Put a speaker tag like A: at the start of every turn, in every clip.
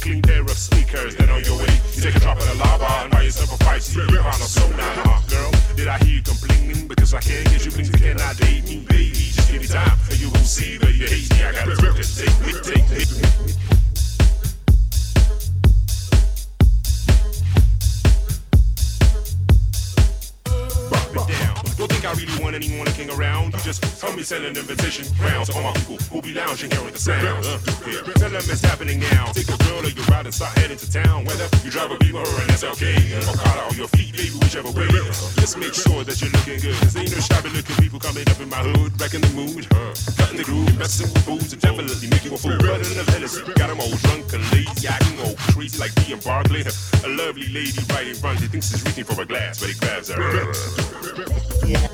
A: Clean pair of sneakers. Then on your way, you take a drop of the lava and buy yourself a pricey round a soda. Uh, girl, did I hear you complaining? Because I can't get you things Can I date me, baby. Just give me time and you will see that you hate me. I got a record, take me, take me. just tell me send an invitation round to all my people who be lounging here with the sound. Uh, yeah. Tell them it's happening now. Take a girl or your ride and start heading to town. Whether you drive a Beamer or an SLK or collar on your feet, baby, whichever way. Just make sure that you're looking good. Cause ain't no shabby looking people coming up in my hood, back in the mood. Uh, cutting the groove, messing with fools, and definitely making a fool. But in the Hennessy, got them all drunk and lazy, acting old crazy like me and Barclay. A lovely lady right in front, she thinks she's reaching for a glass, but he grabs her. Yeah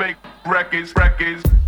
B: Fake records, records.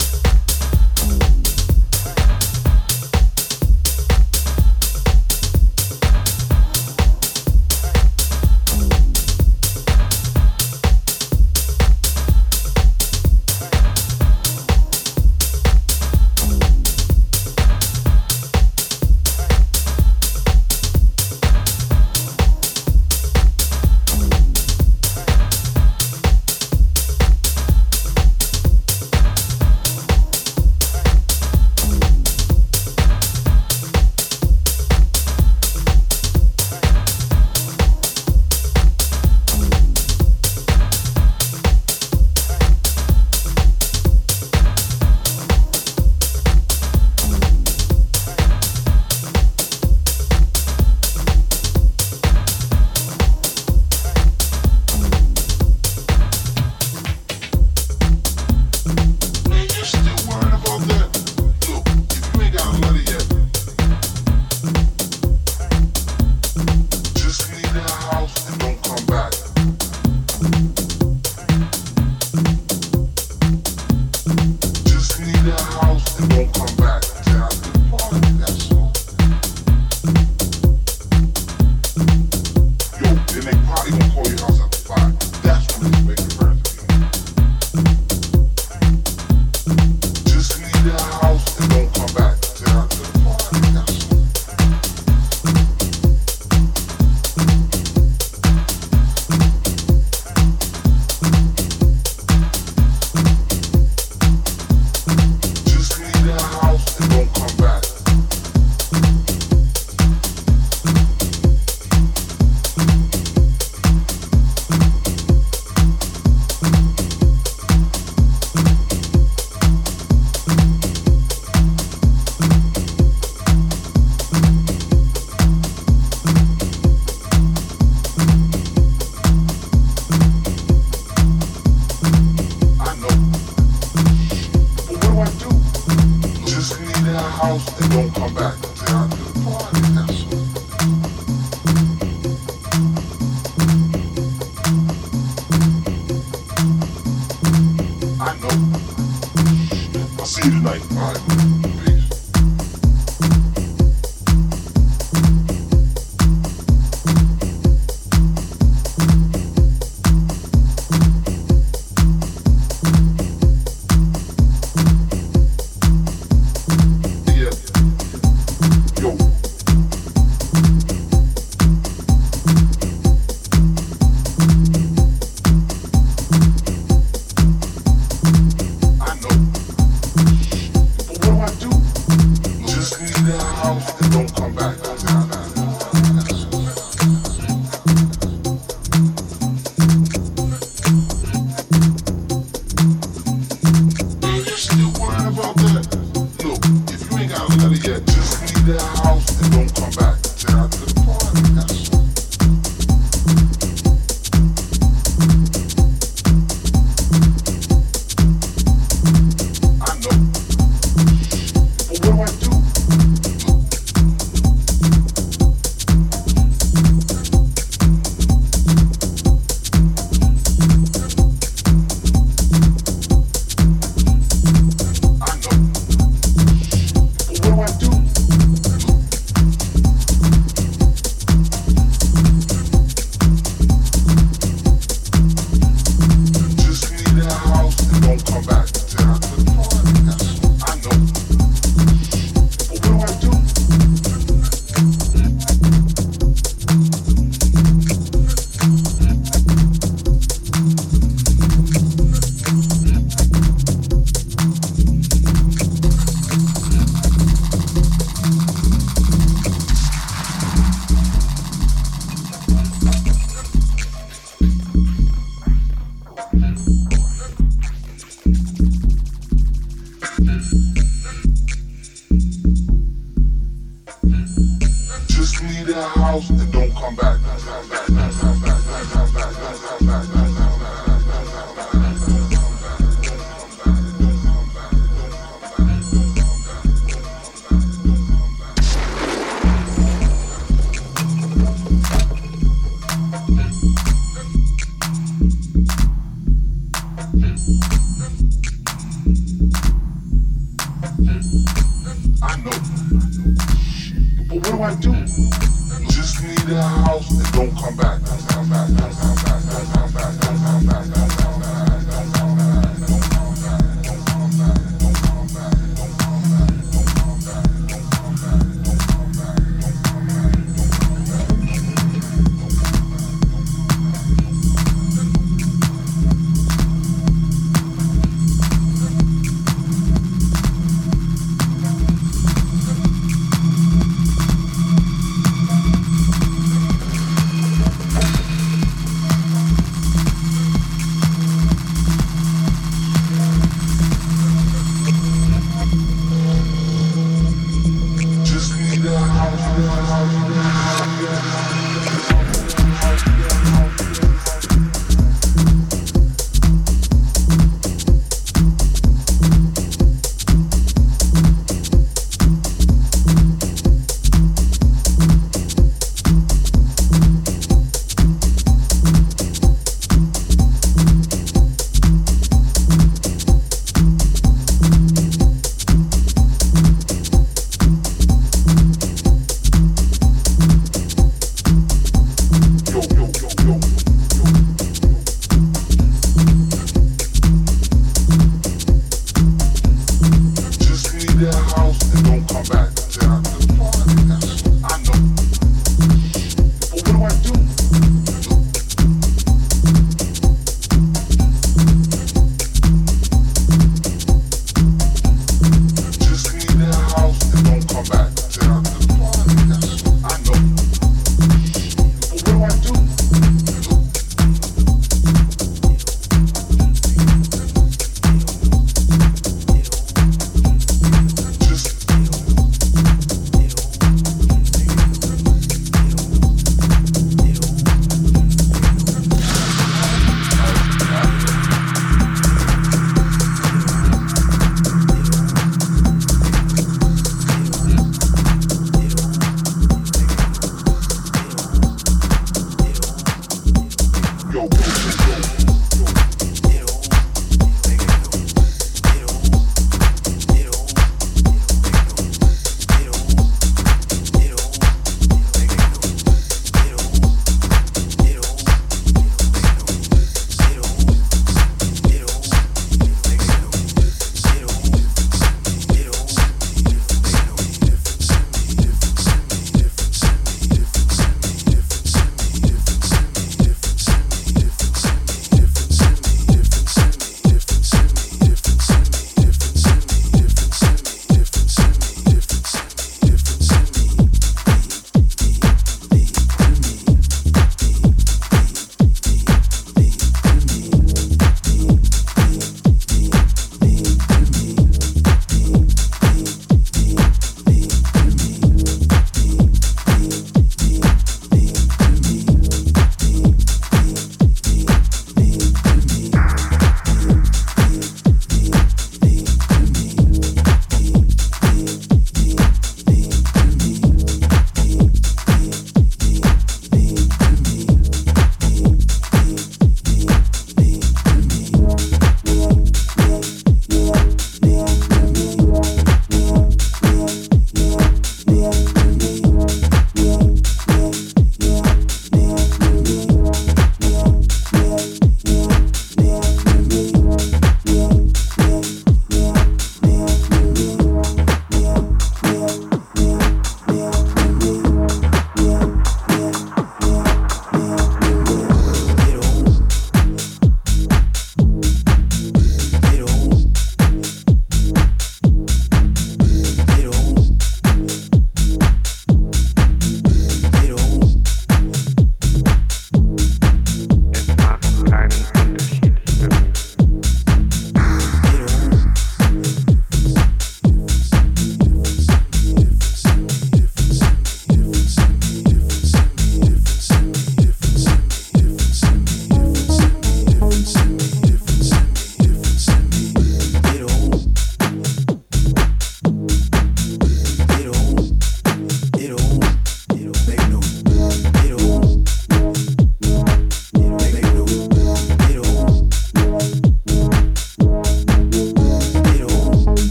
C: my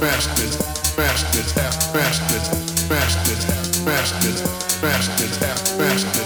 D: bastards, bastards, bastards, bastards, bastards, bastards.